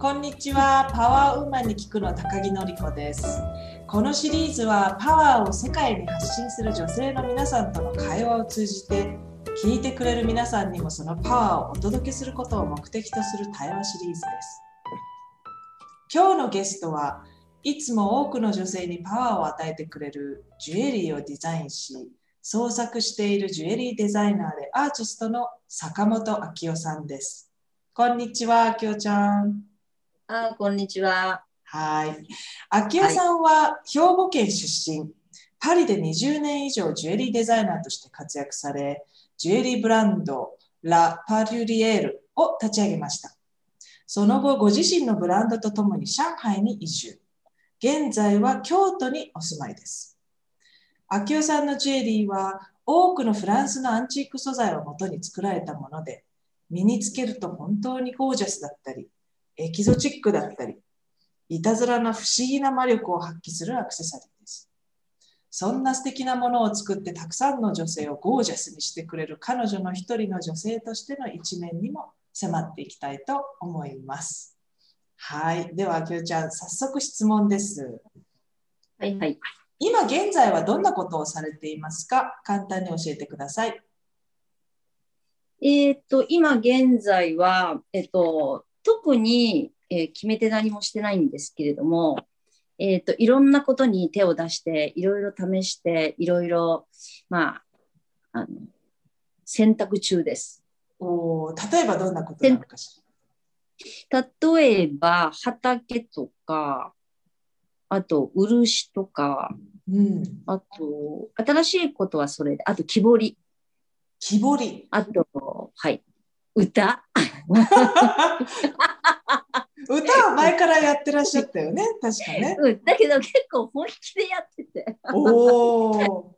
こんにちは。パワーウーマンに聞くの高木のり子です。このシリーズはパワーを世界に発信する女性の皆さんとの会話を通じて聞いてくれる皆さんにもそのパワーをお届けすることを目的とする対話シリーズです。今日のゲストはいつも多くの女性にパワーを与えてくれるジュエリーをデザインし創作しているジュエリーデザイナーでアーティストの坂本明夫さんです。こんにちは、明夫ちゃん。あ、こんにちは。はい。明夫さんは兵庫県出身、パリで20年以上ジュエリーデザイナーとして活躍され、ジュエリーブランドラ・パリュリエールを立ち上げました。その後、ご自身のブランドとともに上海に移住。現在は京都にお住まいです。明夫さんのジュエリーは多くのフランスのアンチーク素材をもとに作られたもので、身につけると本当にゴージャスだったり、エキゾチックだったり、いたずらな不思議な魔力を発揮するアクセサリーです。そんな素敵なものを作ってたくさんの女性をゴージャスにしてくれる彼女の一人の女性としての一面にも迫っていきたいと思います。はい。では、きょうちゃん、早速質問です。はいはい。今現在はどんなことをされていますか？簡単に教えてください。えっ、と、今現在は、えっ、と、特に、えー決めて何もしてないんですけれども、えっ、と、いろんなことに手を出して、いろいろ試して、いろいろ、まあ、あの、選択中です。おー例えばどんなことなのかし例えば、畑とか、あと、漆とか、ら。うん。あと、新しいことはそれで、あと、木彫り、木彫り。あと、はい、歌。歌は前からやってらっしゃったよね、確かね。うん、だけど結構本気でやってて、おお、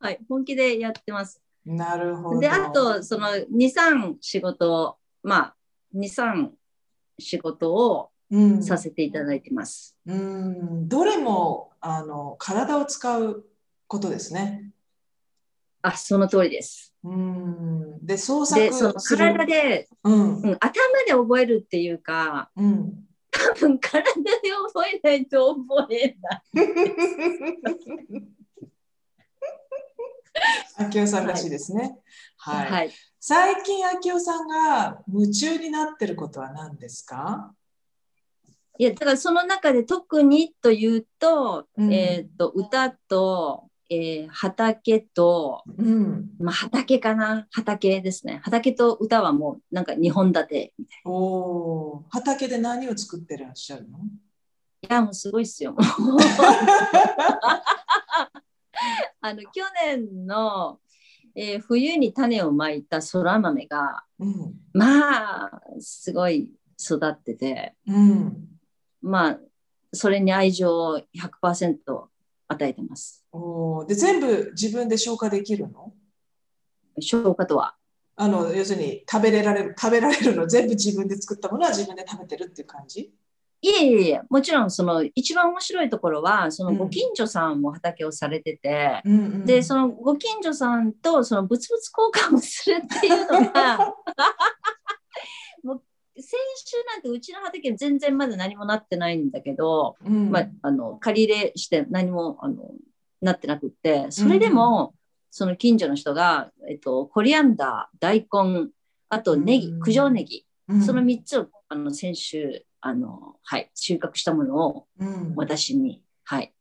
はい、本気でやってます。なるほど。で、あと、その2、3仕事を、まあ、2、3仕事をうん、させていただいてます。うん、どれもあの体を使うことですね。あ、その通りです。うん、で創作で、そのする。体で、うん、うん、頭で覚えるっていうか、うん。多分体で覚えないと覚えない。明夫さんらしいですね。はい。はい。最近明夫さんが夢中になってることは何ですか？いや、だからその中で特にというと、うんえっ、と、歌と、えー畑と、うん。まあ、畑かな？畑ですね。畑と歌はもうなんか2本立てみたいおお、畑で何を作ってらっしゃるの？な。いや、もうすごいっすよ。あの、去年の、えー冬に種をまいたそら豆が、うん、まあ、すごい育ってて、うん。まあ、それに愛情を100%与えてます。おお、で全部自分で消化できるの？消化とは？あの要するに食べれられる食べられるの？全部自分で作ったものは自分で食べてるっていう感じ？いえいえいえ、もちろんその一番面白いところは、そのうんご近所さんも畑をされてて、うんうんで、そのご近所さんとその物々交換をするっていうのが、もう先週なんてうちの畑全然まだ何もなってないんだけど、うんまあ、あの借り入れして何もあのなってなくって、それでも、その近所の人が、えっと、コリアンダー、大根、あとネギうん、九条ネギ、うん。その3つをあの先週あの、はい、収穫したものをうん。私に、はい、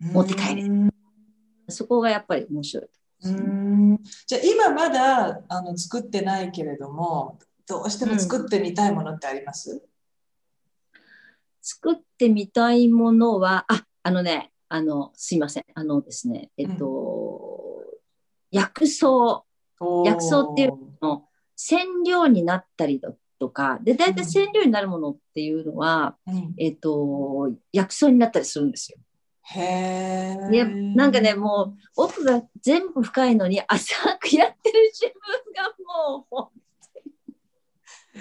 持って帰れ。うんそこがやっぱり面白い。うん。じゃあ今まだあの作ってないけれどもどうしても作ってみたいものってあります？作ってみたいものは、あ、あのね、あの、すいません。あのですね、えっと、薬草薬草っていうの染料になったりだとか、で、大体染料になるものっていうのは、うんえっと、薬草になったりするんですよ。へえ。でなんかね、もう奥が全部深いのに浅くやってる自分がもう、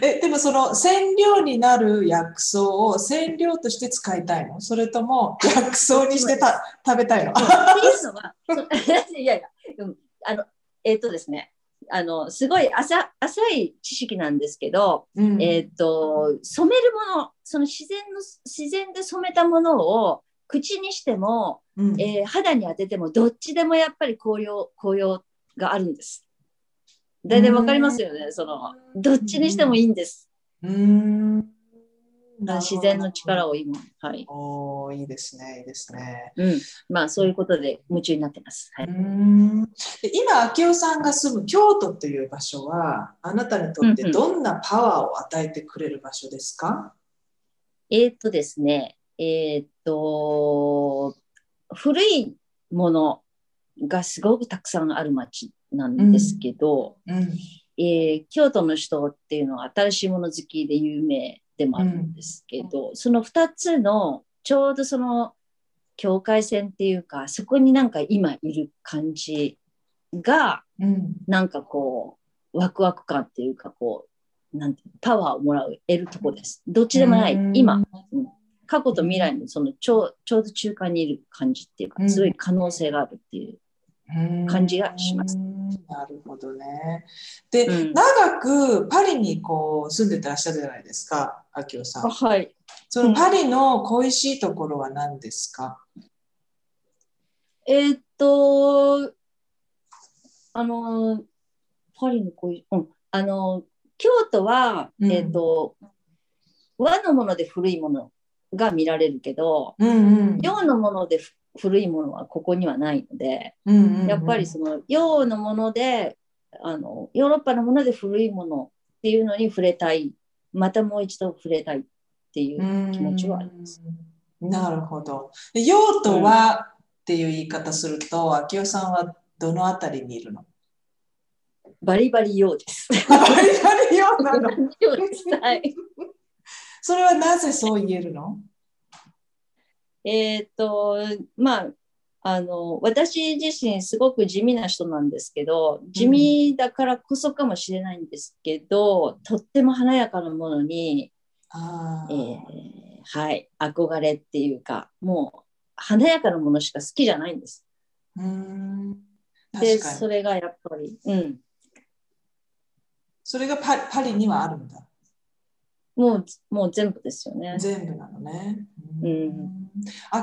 えでもその染料になる薬草を染料として使いたいの？それとも 薬草にしてた食べたいの？っていうのは、そいやいや、うん。あの、えっ、とですね、あのすごい浅浅い知識なんですけど、うん。えっ、と染めるものその自然の自然で染めたものを口にしても、うん。えー肌に当ててもどっちでもやっぱり紅葉紅葉があるんです。大体わかりますよね。そのどっちにしてもいいんです。うーん自然の力を今、はい。おーいいですね、いいですね。うん。まあそういうことで夢中になってます。はい。んで今、明夫さんが住む京都という場所は、あなたにとってどんなパワーを与えてくれる場所ですか、えーっとですね、えーっと、古いものがすごくたくさんある町なんですけど、うん。えー京都の人っていうのは新しいもの好きで有名でもあるんですけど、その2つのちょうどその境界線っていうかそこになんか今いる感じがうん。なんかこうワクワク感っていうかこうなんてパワーをもらう得るとこです。どっちでもないうん。今、うん。過去と未来のそのちょうちょうど中間にいる感じっていうかうん。すごい可能性があるっていう。感じがします。うんなるほどね。で、うん。長くパリにこう住んでてらっしゃるじゃないですか、明夫さん。はい。そのパリの恋しいところは何ですか、えーっと、あの、パリのこうん、あの、京都は、うん。えーっと、和のもので古いものが見られるけど、うんうん。洋のものでふ古いものはここにはないので、うんうんうんやっぱりその洋のもので、あの、ヨーロッパのもので古いものっていうのに触れたい、またもう一度触れたいっていう気持ちはあります。うんなるほど。で用途はっていう言い方すると、明夫さんはどのあたりにいるの？バリバリ洋です。バリバリ用なの？それはなぜそう言えるの？えーっと、まあ、あの、私自身すごく地味な人なんですけど、地味だからこそかもしれないんですけど、とっても華やかなものに、あーえーはい、憧れっていうか、もう華やかなものしか好きじゃないんです。うーんで、確かにそれがやっぱり、うん、それがパパリにはあるんだ。もう、もう全部ですよね。全部なのね。うん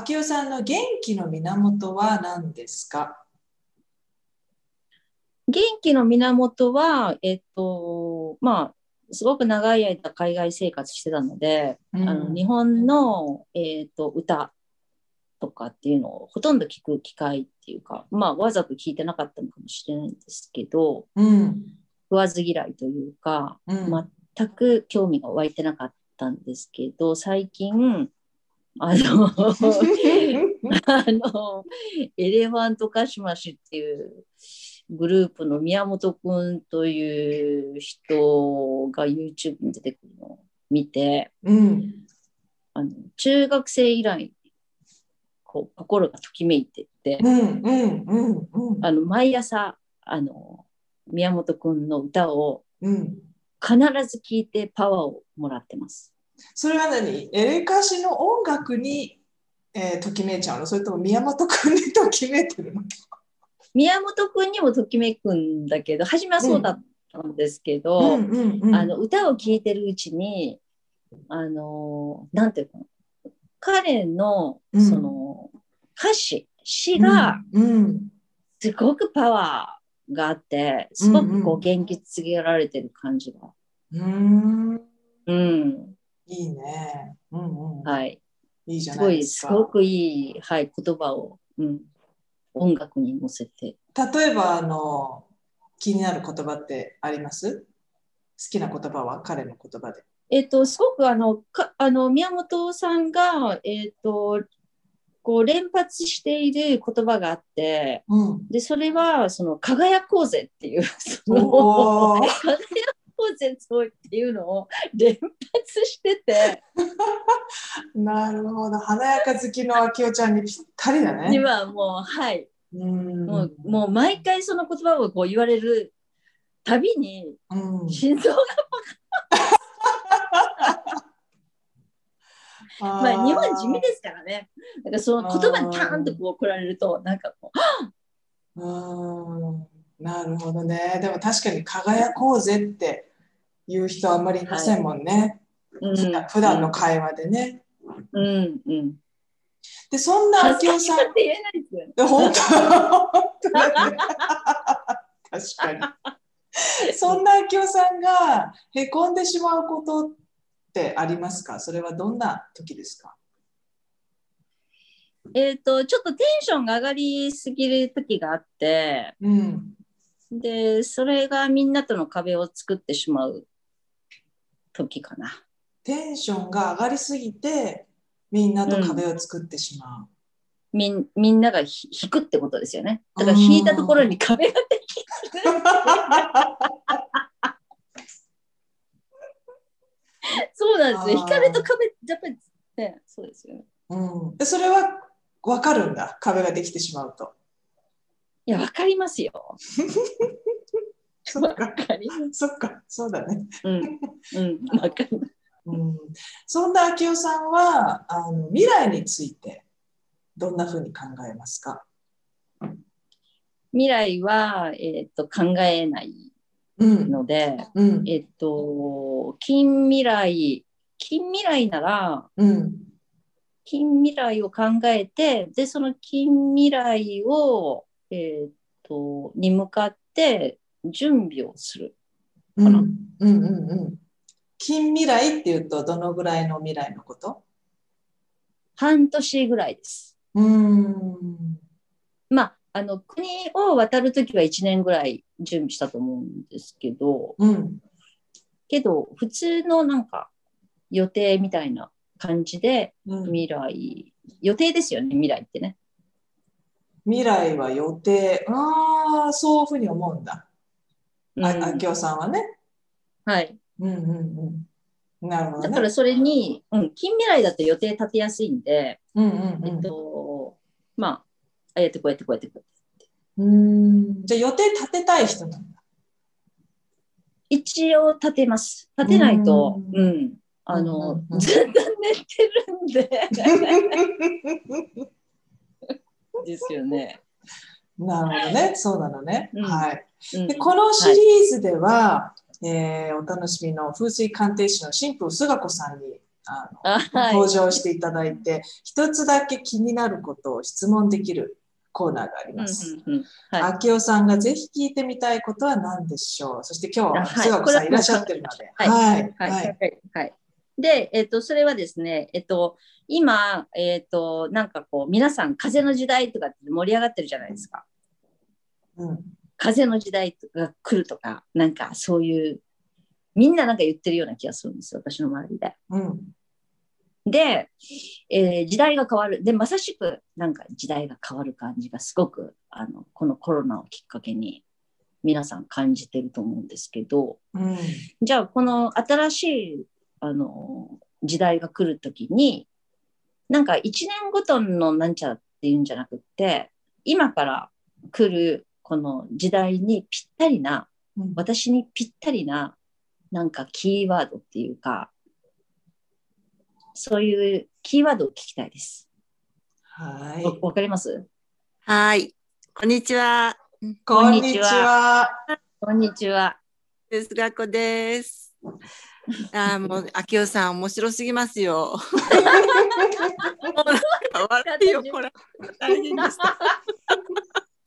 明夫さんの元気の源は何ですか？元気の源は、えっと、まあ、すごく長い間海外生活してたので、うん。あの日本の、えっと歌とかっていうのをほとんど聞く機会っていうか、まあ、わざと聞いてなかったのかもしれないんですけど、うん。食わず嫌いというか、うん。全く興味が湧いてなかったんですけど、最近、あの、あの、エレファントカシマシっていうグループの宮本くんという人が YouTube に出てくるのを見て、うん。あの中学生以来、こう心がときめいてって。あの毎朝、あの、宮本くんの歌をうん。必ず聴いてパワーをもらってます。それは何？エレカシの音楽に、えーときめいちゃうの？それとも宮本君にときめいてるの？宮本くんにもときめくんだけど、初めはそうだったんですけど、うん。うんうんあの歌を聴いてるうちに、あの、なんていうの、彼のうん。その歌詞、詩がうん。すごくパワーがあって、すごくこうんううん元気づけられてる感じが。うん。うん、いいね。うんうんはい。いいじゃすごい、ないですか。すごくいい、はい、言葉を、うん、音楽に乗せて。例えばあの気になる言葉ってあります？好きな言葉は？彼の言葉で。えっと、すごくあのかあの宮本さんが、えっと、こう連発している言葉があって、うん、で、それは、その、輝こうぜっていう、その、輝こうぜっていうのを連発してて、なるほど。華やか好きの秋代ちゃんにぴったりだね。今もう、はい、うんもう、もう毎回その言葉をこう言われるたびに、うん心臓が、まあ、日本地味ですからね。だからその言葉にパーンとこう来られると、なんかこう、うんなるほどね。でも確かに輝こうぜっていう人あんまりいませんもんね。うん普段の会話でね。うんうん。で、そんな明夫さんかしがって言えないですよね。で本当本当だね確かに。そんな明夫さんがへこんでしまうことってありますか？それはどんな時ですか？えっ、と、ちょっとテンションが上がりすぎる時があって、うん。で、それがみんなとの壁を作ってしまう時かな。テンションが上がりすぎてみんなと壁を作ってしまう。みんみんながひ引くってことですよね。だから引いたところに壁ができる。そうなんですよ。引かれると壁、やっぱりね、そうですよね。うん、でそれは分かるんだ壁ができてしまうと。いや、わかりますよ。わそっか。そっかそうだね。うん。うん。わかります。うん、そんな明夫さんはあの未来についてどんなふうに考えますか、未来は、えっ、と、考えないうんので、うんえっ、と、近未来、近未来なら、うん近未来を考えて、で、その近未来を、えっ、と、に向かって準備をする。うんかなうんうんうん近未来っていうとどのぐらいの未来のこと？半年ぐらいです。うんまあ、あの、国を渡るときは1年ぐらい準備したと思うんですけど、うんけど、普通のなんか予定みたいな感じで、うん未来、予定ですよね、未来ってね。未来は予定ああそういうふうに思うんだ。うんあ明夫さんはね。はい。うんうんうんなるほどね。だからそれに、うん、近未来だと予定立てやすいんで、うんうんえっうんと、まあ、ああやってこうやってこうやってこうやって。うーんじゃあ予定立てたい人なんだ。一応立てます。立てないと、ううん、あうんの、うんうんずっと寝てるんで、ですよね。なるほどね。そうなのね。うんはい。うんでこのシリーズでは、えーお楽しみの風水鑑定士の新婦菅子さんにあのあはい登場していただいて、一つだけ気になることを質問できるコーナーがあります。うんうんうんはい明夫さんがぜひ聞いてみたいことは何でしょうそして今日菅子さんいらっしゃってるので。はい。はい、ははいい、はい。で、えっ、と、それはですね、えっ、と、今、えっ、と、なんかこう、皆さん、風の時代とかって盛り上がってるじゃないですか。うん風の時代が来るとか、なんかそういう、みんななんか言ってるような気がするんですよ、私の周りで。うんで、えー時代が変わる。で、まさしくなんか時代が変わる感じがすごく、あの、このコロナをきっかけに皆さん感じてると思うんですけど、うんじゃあこの新しい、あの、時代が来るときに、なんか一年ごとのなんちゃらっていうんじゃなくって、今から来るこの時代にぴったりな、うん私にぴったりな、なんかキーワードっていうか、そういうキーワードを聞きたいです。はい。わわかります？はい。こんにちは。こんにちは。こんにちは。ですがこです。あーもう、あきおさん、面白すぎますよ。もうなんか笑いよ、これ。大変でした。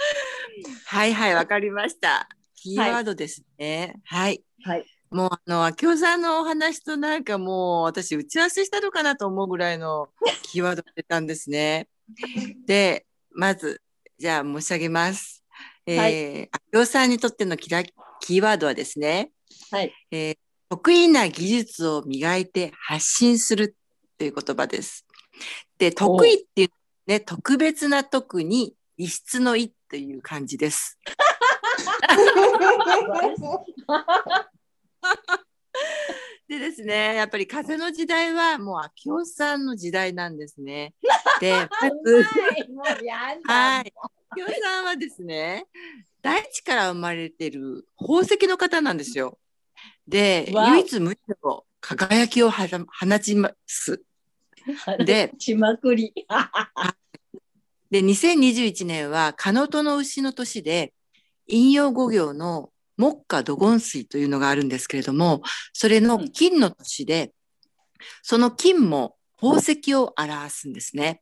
はいはい、わかりました。キーワードですね。はい。はい。もう、あの、あきおさんのお話となんかもう、私、打ち合わせしたのかなと思うぐらいの キーワードが出たんですね。で、まず、じゃあ申し上げます。えー、あきおさんにとってのキラキーワードはですね、はい。えー得意な技術を磨いて発信するという言葉です。で、得意っていうね、特別な特に異質の異という感じです。でですね、やっぱり風の時代はもう秋夫さんの時代なんですね。で、はい。秋夫さんはですね、大地から生まれてる宝石の方なんですよ。で、唯一無二の輝きを放ちます。で、ちまくり。で、2021年は、カノトの牛の年で、引用語行の木下土言水というのがあるんですけれども、それの金の年で、その金も宝石を表すんですね。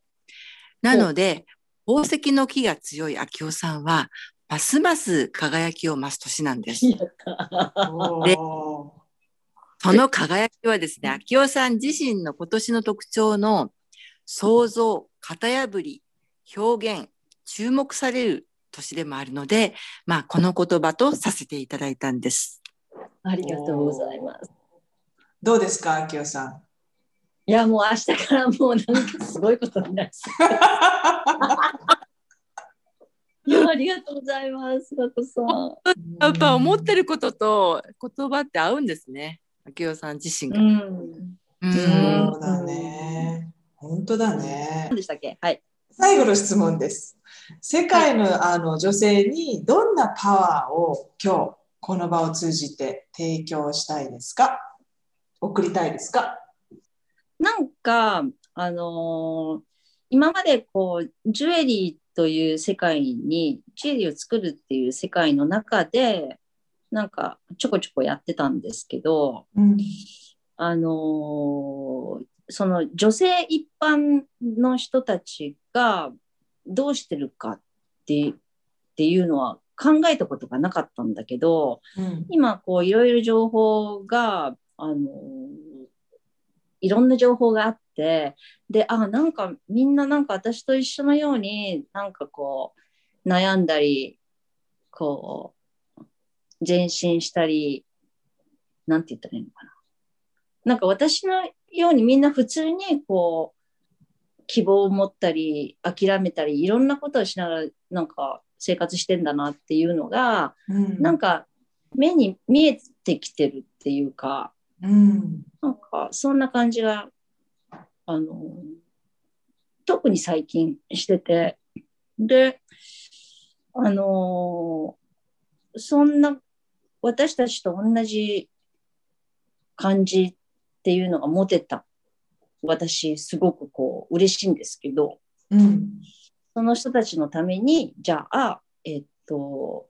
なので、宝石の木が強い秋夫さんは、ますます輝きを増す年なんです。でその輝きはですね、秋夫さん自身の今年の特徴の想像、型破り、表現、注目される年でもあるので、まあ、この言葉とさせていただいたんです。ありがとうございます。どうですか、秋代さん？いや、もう明日からもうなんかすごいことになりそう。いや、ありがとうございます、さこさん。やっぱ思ってることと言葉って合うんですね。秋代さん自身が。うん。うん、そうだね。本当だね。何でしたっけ？はい。最後の質問です。世界のあの女性にどんなパワーを今日この場を通じて提供したいですか？送りたいですか？なんか、あのー、今までこう、ジュエリーという世界に、ジュエリーを作るっていう世界の中で、なんかちょこちょこやってたんですけど、うん、あのー、その女性一般の人たちがどうしてるかってっていうのは考えたことがなかったんだけど、うん、今こういろいろ情報があのいろんな情報があってであなんかみんななんか私と一緒のようになんかこう悩んだりこう前進したりなんて言ったらいいのかな。なんか私のようにみんな普通にこう希望を持ったり諦めたりいろんなことをしながらなんか生活してんだなっていうのが、うん、なんか目に見えてきてるっていうか、うん、なんかそんな感じがあの特に最近してて。であのそんな私たちと同じ感じっていうのが持てた私すごくこう嬉しいんですけど、うん、その人たちのためにじゃあえっと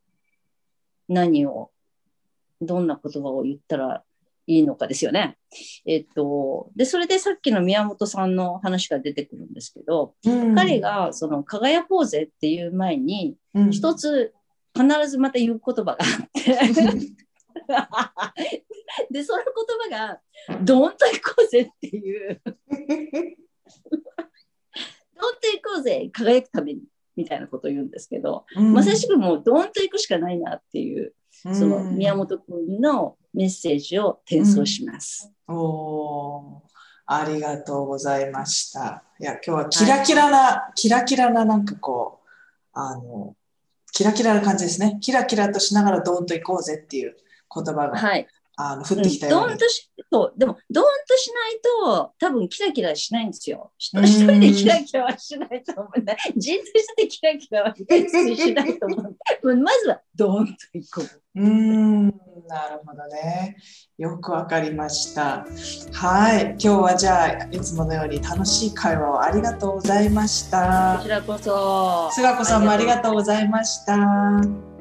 何をどんな言葉を言ったらいいのかですよね。えっと、でそれでさっきの宮本さんの話が出てくるんですけど、うん、彼がその輝こうぜっていう前に、一つ必ずまた言う言葉があって で、その言葉が、どんと行こうぜっていう。どんと行こうぜ、輝くために、みたいなことを言うんですけど、うん、まさしくもうどんと行くしかないなっていう、その宮本君のメッセージを転送します。うん、おありがとうございました。いや、今日はキラキラな、はい、キラキラななんかこう、あの、キラキラな感じですね。キラキラとしながらどんと行こうぜっていう言葉が、はい、あの降ってきたように、うん、としそうでもドーンとしないと多分キラキラしないんですよ。一人でキラキラはしないと思うんだ。人としてキラキラはしないと思う。まずはドーンといこう。うんなるほどね。よくわかりました。はい。今日はじゃあいつものように楽しい会話をありがとうございました。こちらこそ。菅子さんもありがとうございました。